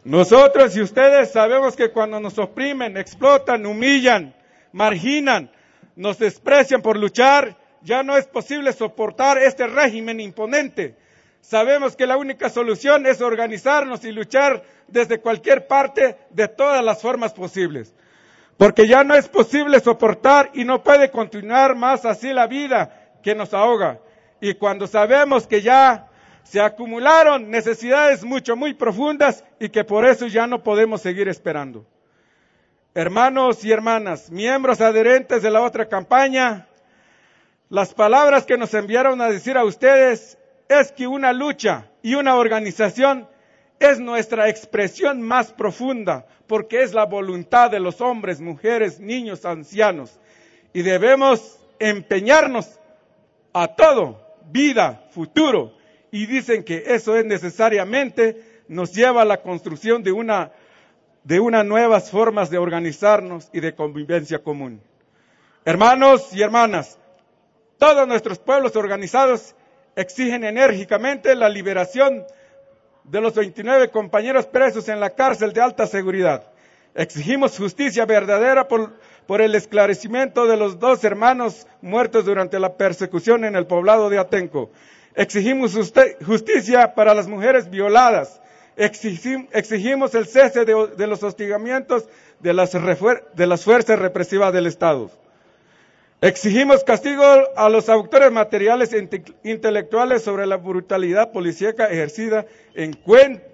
Nosotros y ustedes sabemos que cuando nos oprimen, explotan, humillan, marginan, nos desprecian por luchar, ya no es posible soportar este régimen imponente. Sabemos que la única solución es organizarnos y luchar desde cualquier parte de todas las formas posibles. Porque ya no es posible soportar y no puede continuar más así la vida que nos ahoga. Y cuando sabemos que ya se acumularon necesidades mucho, muy profundas y que por eso ya no podemos seguir esperando. Hermanos y hermanas, miembros adherentes de la otra campaña, las palabras que nos enviaron a decir a ustedes es que una lucha y una organización es nuestra expresión más profunda, porque es la voluntad de los hombres, mujeres, niños, ancianos. Y debemos empeñarnos a todo, vida, futuro. Y dicen que eso es necesariamente, nos lleva a la construcción de una, de unas nuevas formas de organizarnos y de convivencia común. Hermanos y hermanas, todos nuestros pueblos organizados exigen enérgicamente la liberación de los 29 compañeros presos en la cárcel de alta seguridad. Exigimos justicia verdadera por, el esclarecimiento de los dos hermanos muertos durante la persecución en el poblado de Atenco. Exigimos justicia para las mujeres violadas. Exigimos el cese de, de los hostigamientos de las, de las fuerzas represivas del Estado. Exigimos castigo a los autores materiales e intelectuales sobre la brutalidad policíaca ejercida en,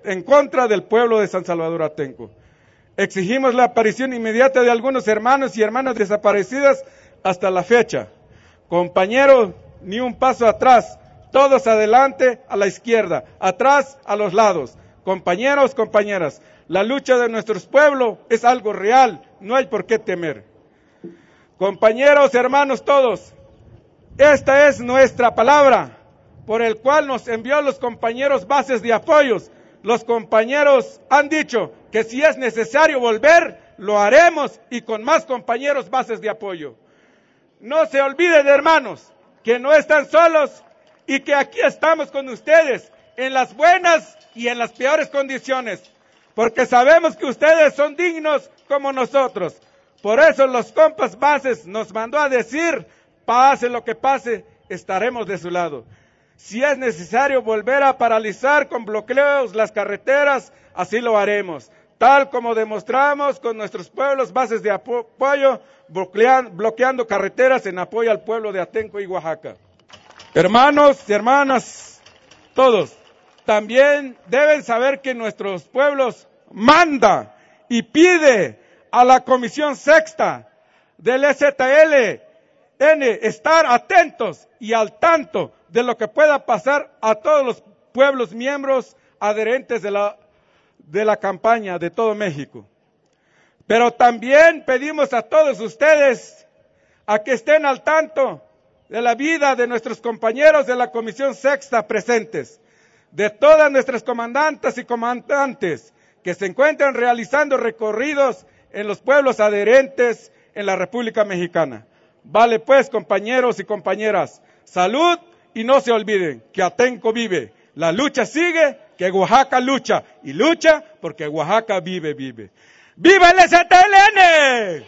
en, contra del pueblo de San Salvador Atenco. Exigimos la aparición inmediata de algunos hermanos y hermanas desaparecidas hasta la fecha. Compañeros, ni un paso atrás, todos adelante a la izquierda, atrás a los lados. Compañeros, compañeras, la lucha de nuestros pueblos es algo real, no hay por qué temer. Compañeros, hermanos todos, esta es nuestra palabra por el cual nos envió los compañeros bases de apoyos. Los compañeros han dicho que si es necesario volver, lo haremos y con más compañeros bases de apoyo. No se olviden, hermanos, que no están solos y que aquí estamos con ustedes en las buenas y en las peores condiciones, porque sabemos que ustedes son dignos como nosotros. Por eso los compas bases nos mandó a decir, pase lo que pase, estaremos de su lado. Si es necesario volver a paralizar con bloqueos las carreteras, así lo haremos, tal como demostramos con nuestros pueblos bases de apoyo, bloqueando carreteras en apoyo al pueblo de Atenco y Oaxaca. Hermanos y hermanas, todos, también deben saber que nuestros pueblos manda y pide a la Comisión Sexta del STLN estar atentos y al tanto de lo que pueda pasar a todos los pueblos miembros adherentes de la, de la campaña de todo México. Pero también pedimos a todos ustedes a que estén al tanto de la vida de nuestros compañeros de la Comisión Sexta presentes, de todas nuestras comandantes y comandantes que se encuentran realizando recorridos en los pueblos adherentes en la República Mexicana. Vale pues, compañeros y compañeras, salud y no se olviden que Atenco vive. La lucha sigue, que Oaxaca lucha y lucha porque Oaxaca vive, vive. ¡Viva el STLN!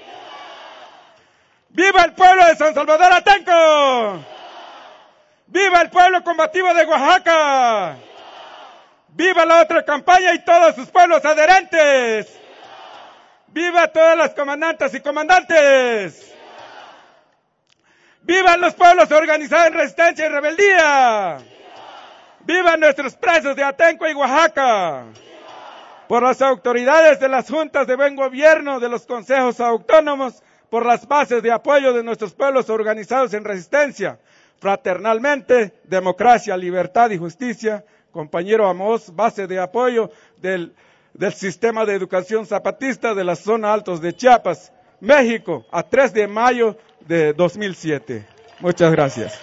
¡Viva el pueblo de San Salvador Atenco! ¡Viva el pueblo combativo de Oaxaca! ¡Viva la otra campaña y todos sus pueblos adherentes! ¡Viva todas las comandantes y comandantes! ¡Vivan los pueblos organizados en resistencia y rebeldía! ¡Vivan nuestros presos de Atenco y Oaxaca! Por las autoridades de las juntas de buen gobierno, de los consejos autónomos, por las bases de apoyo de nuestros pueblos organizados en resistencia, fraternalmente, democracia, libertad y justicia, compañero Amos, base de apoyo del del sistema de educación zapatista de la zona altos de Chiapas, México, a 3 de mayo de 2007. Muchas gracias.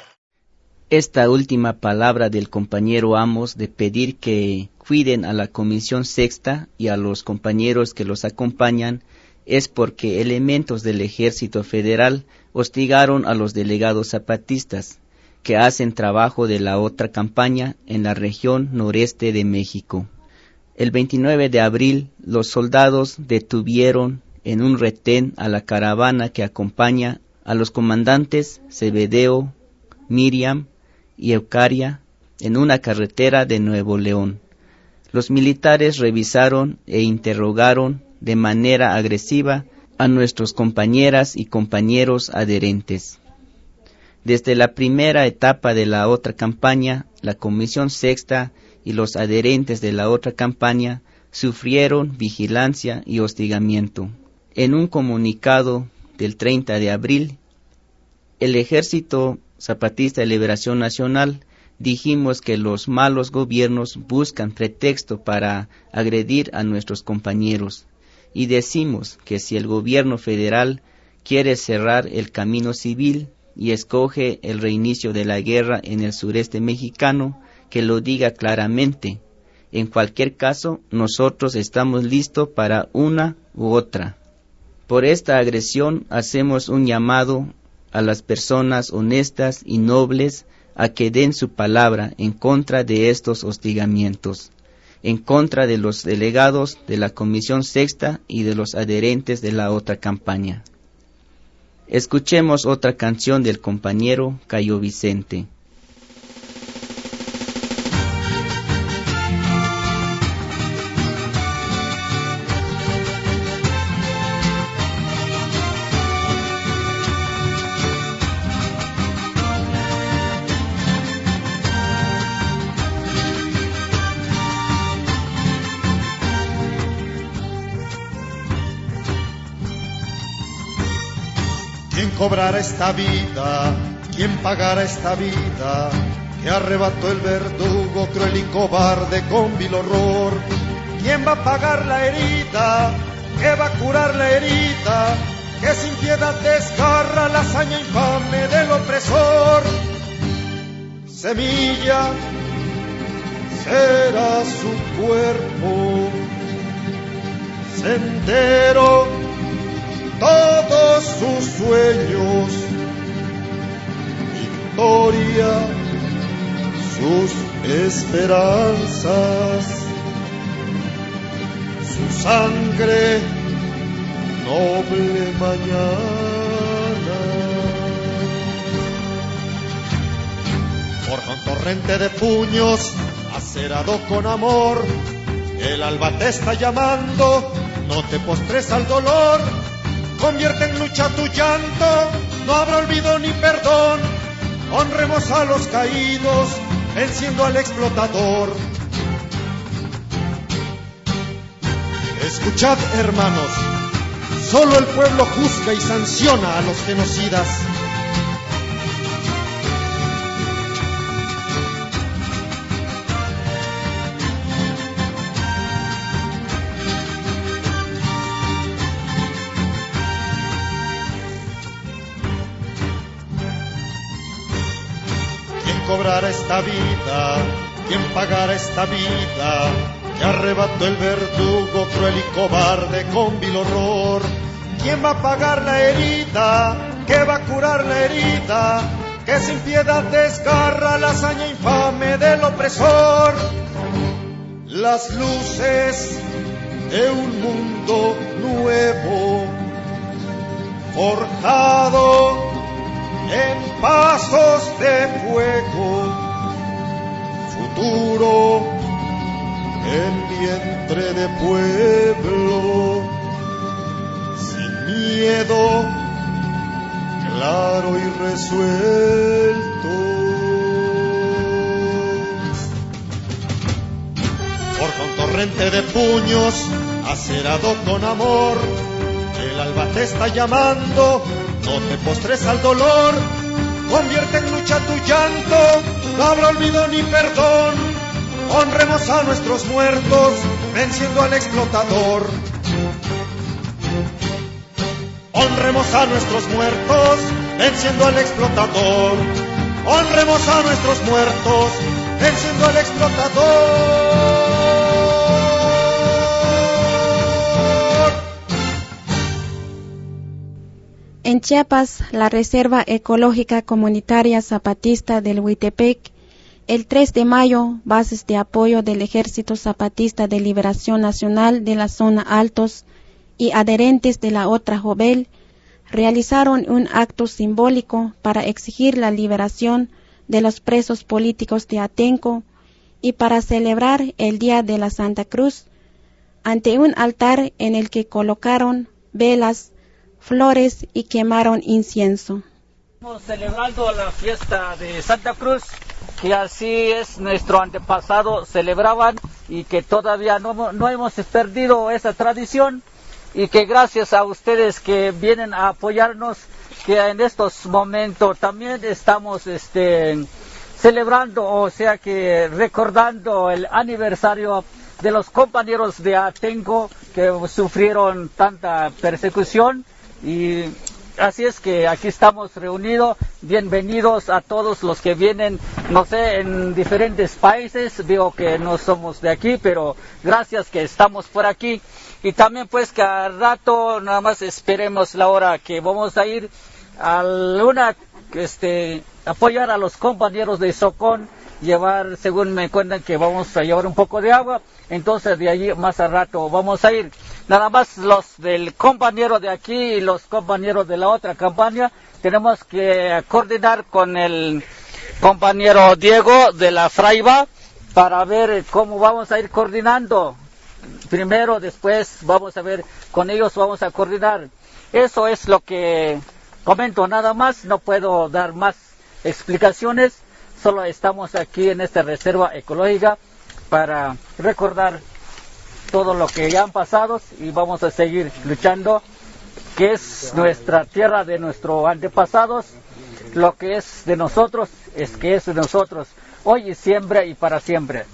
Esta última palabra del compañero Amos de pedir que cuiden a la Comisión Sexta y a los compañeros que los acompañan es porque elementos del Ejército Federal hostigaron a los delegados zapatistas que hacen trabajo de la otra campaña en la región noreste de México. El 29 de abril los soldados detuvieron en un retén a la caravana que acompaña a los comandantes Cebedeo, Miriam y Eucaria en una carretera de Nuevo León. Los militares revisaron e interrogaron de manera agresiva a nuestros compañeras y compañeros adherentes. Desde la primera etapa de la otra campaña, la Comisión Sexta y los adherentes de la otra campaña sufrieron vigilancia y hostigamiento. En un comunicado del 30 de abril, el Ejército Zapatista de Liberación Nacional dijimos que los malos gobiernos buscan pretexto para agredir a nuestros compañeros y decimos que si el gobierno federal quiere cerrar el camino civil y escoge el reinicio de la guerra en el sureste mexicano, que lo diga claramente. En cualquier caso, nosotros estamos listos para una u otra. Por esta agresión hacemos un llamado a las personas honestas y nobles a que den su palabra en contra de estos hostigamientos, en contra de los delegados de la Comisión Sexta y de los adherentes de la otra campaña. Escuchemos otra canción del compañero Cayo Vicente. Cobrará esta vida? ¿Quién pagará esta vida? Que arrebató el verdugo cruel y cobarde con vil horror. ¿Quién va a pagar la herida? ¿Qué va a curar la herida? Que sin piedad desgarra la hazaña infame del opresor. Semilla será su cuerpo, sendero todos sus sueños, victoria, sus esperanzas, su sangre, noble mañana. Por un torrente de puños, acerado con amor, el alba te está llamando, no te postres al dolor Convierte en lucha tu llanto, no habrá olvido ni perdón. Honremos a los caídos, venciendo al explotador. Escuchad, hermanos, solo el pueblo juzga y sanciona a los genocidas. Cobrará esta vida? ¿Quién pagará esta vida? Que arrebató el verdugo cruel y cobarde con vil horror. ¿Quién va a pagar la herida? ¿Qué va a curar la herida? Que sin piedad desgarra la hazaña infame del opresor. Las luces de un mundo nuevo, forjado en pasos de fuego, futuro en vientre de pueblo, sin miedo, claro y resuelto. Por un torrente de puños, acerado con amor, el alba te está llamando no te postres al dolor, convierte en lucha tu llanto, no habrá olvido ni perdón. Honremos a nuestros muertos, venciendo al explotador. Honremos a nuestros muertos, venciendo al explotador. Honremos a nuestros muertos, venciendo al explotador. En Chiapas, la Reserva Ecológica Comunitaria Zapatista del Huitepec, el 3 de mayo, bases de apoyo del Ejército Zapatista de Liberación Nacional de la zona Altos y adherentes de la otra Jovel realizaron un acto simbólico para exigir la liberación de los presos políticos de Atenco y para celebrar el Día de la Santa Cruz ante un altar en el que colocaron velas, flores y quemaron incienso. Estamos celebrando la fiesta de Santa Cruz, que así es nuestro antepasado celebraban y que todavía no, no hemos perdido esa tradición y que gracias a ustedes que vienen a apoyarnos, que en estos momentos también estamos este, celebrando, o sea que recordando el aniversario de los compañeros de Atenco que sufrieron tanta persecución y así es que aquí estamos reunidos. Bienvenidos a todos los que vienen, no sé, en diferentes países. Veo que no somos de aquí, pero gracias que estamos por aquí. Y también pues al rato nada más esperemos la hora que vamos a ir a una, este, apoyar a los compañeros de Socón, llevar, según me cuentan que vamos a llevar un poco de agua, entonces de allí más al rato vamos a ir. Nada más los del compañero de aquí y los compañeros de la otra campaña, tenemos que coordinar con el compañero Diego de la Fraiba para ver cómo vamos a ir coordinando primero, después vamos a ver, con ellos vamos a coordinar. Eso es lo que comento nada más, no puedo dar más explicaciones, solo estamos aquí en esta reserva ecológica para recordar todo lo que ya han pasado y vamos a seguir luchando, que es nuestra tierra de nuestros antepasados, lo que es de nosotros es que es de nosotros, hoy y siempre y para siempre.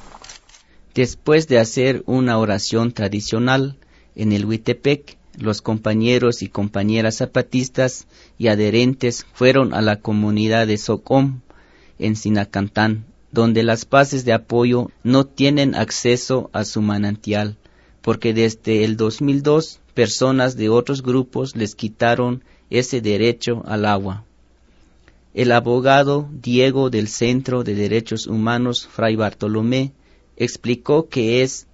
Después de hacer una oración tradicional en el Huitepec, los compañeros y compañeras zapatistas y adherentes fueron a la comunidad de Socom en Sinacantán, donde las bases de apoyo no tienen acceso a su manantial, porque desde el 2002 personas de otros grupos les quitaron ese derecho al agua. El abogado Diego del Centro de Derechos Humanos Fray Bartolomé explicó que es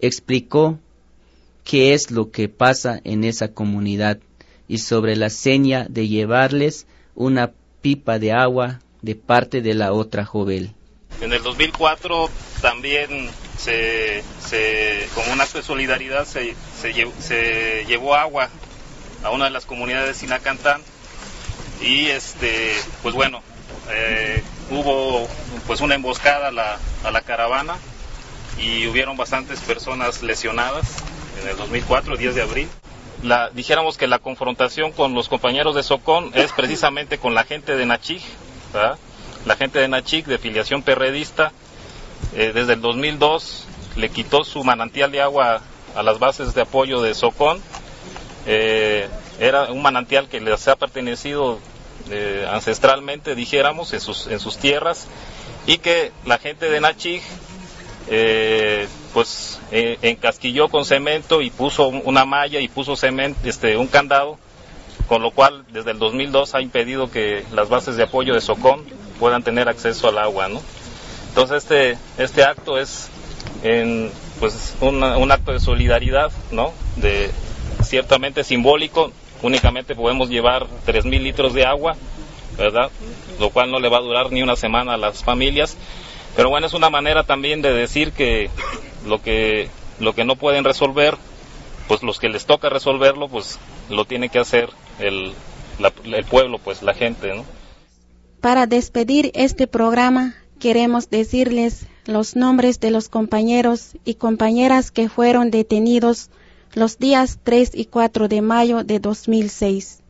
explicó qué es lo que pasa en esa comunidad. Y sobre la seña de llevarles una pipa de agua de parte de la otra joven. En el 2004 también se, se como un acto de solidaridad se, se, llevó, agua a una de las comunidades de Sinacantán. Y este pues bueno eh, hubo pues una emboscada a la, a la caravana y hubieron bastantes personas lesionadas en el 2004, 10 de abril. La, dijéramos que la confrontación con los compañeros de Socón es precisamente con la gente de Nachig, la gente de Nachig de filiación perredista, eh, desde el 2002 le quitó su manantial de agua a las bases de apoyo de Socón. Eh, era un manantial que les ha pertenecido eh, ancestralmente, dijéramos, en sus, en sus tierras, y que la gente de Nachig eh, pues eh, encasquilló con cemento y puso una malla y puso cemento, este, un candado, con lo cual desde el 2002 ha impedido que las bases de apoyo de Socón puedan tener acceso al agua, ¿no? Entonces este, este acto es pues un acto de solidaridad, ¿no? De, ciertamente simbólico, únicamente podemos llevar 3.000 litros de agua, ¿verdad? Lo cual no le va a durar ni una semana a las familias pero bueno, es una manera también de decir que lo que, lo que no pueden resolver, pues los que les toca resolverlo, pues lo tiene que hacer el, el pueblo, pues la gente, ¿no? Para despedir este programa, queremos decirles los nombres de los compañeros y compañeras que fueron detenidos los días 3 y 4 de mayo de 2006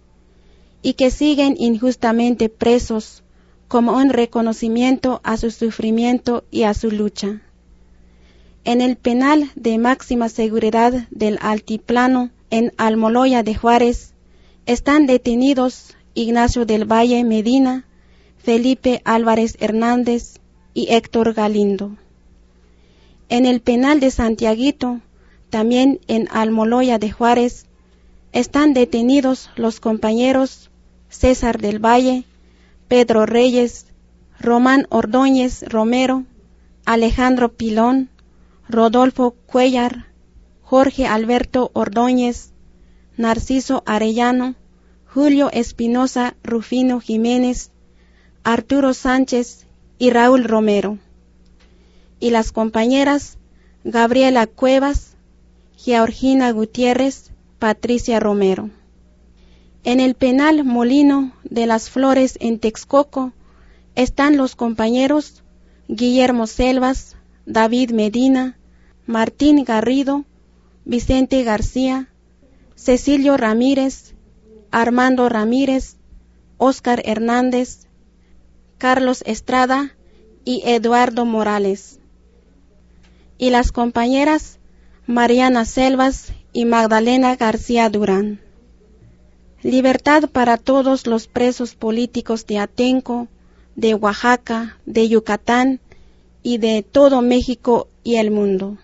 y que siguen injustamente presos como un reconocimiento a su sufrimiento y a su lucha. En el penal de máxima seguridad del Altiplano, en Almoloya de Juárez, están detenidos Ignacio del Valle Medina, Felipe Álvarez Hernández y Héctor Galindo. En el penal de Santiaguito, también en Almoloya de Juárez, están detenidos los compañeros César del Valle, Pedro Reyes, Román Ordóñez Romero, Alejandro Pilón, Rodolfo Cuellar, Jorge Alberto Ordóñez, Narciso Arellano, Julio Espinosa Rufino Jiménez, Arturo Sánchez y Raúl Romero. Y las compañeras Gabriela Cuevas, Georgina Gutiérrez, Patricia Romero. En el penal Molino de las Flores en Texcoco están los compañeros Guillermo Selvas, David Medina, Martín Garrido, Vicente García, Cecilio Ramírez, Armando Ramírez, Óscar Hernández, Carlos Estrada y Eduardo Morales. Y las compañeras Mariana Selvas y Magdalena García Durán. Libertad para todos los presos políticos de Atenco, de Oaxaca, de Yucatán y de todo México y el mundo.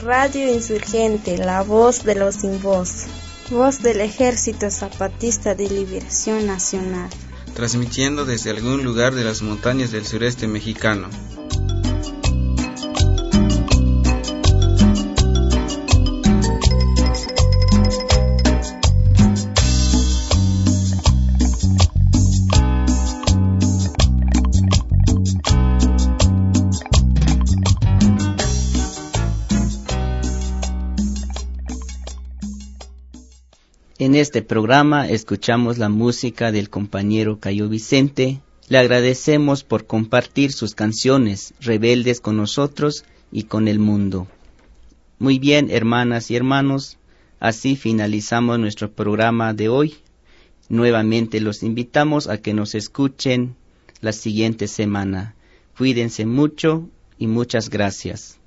Radio Insurgente, la voz de los sin voz, voz del Ejército Zapatista de Liberación Nacional. Transmitiendo desde algún lugar de las montañas del sureste mexicano. En este programa escuchamos la música del compañero Cayo Vicente. Le agradecemos por compartir sus canciones rebeldes con nosotros y con el mundo. Muy bien, hermanas y hermanos, así finalizamos nuestro programa de hoy. Nuevamente los invitamos a que nos escuchen la siguiente semana. Cuídense mucho y muchas gracias.